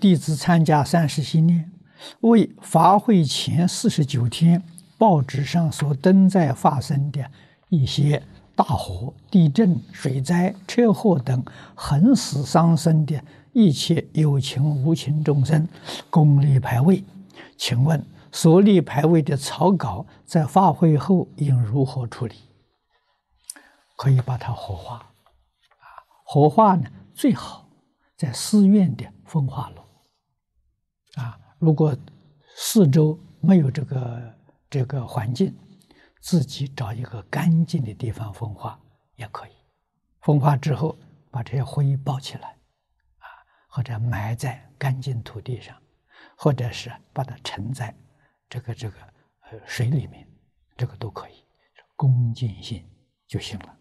弟子参加三时系念，为法会前四十九天报纸上所登载发生的一些大火、地震、水灾、车祸等横死伤生的一切有情无情众生，共立牌位。请问所立牌位的草稿在法会后应如何处理？可以把它火化，啊，火化呢最好在寺院的焚化炉，如果四周没有这个这个环境，自己找一个干净的地方风化也可以。风化之后，把这些灰包起来，啊，或者埋在干净土地上，或者是把它沉在这个这个呃水里面，这个都可以，恭敬心就行了。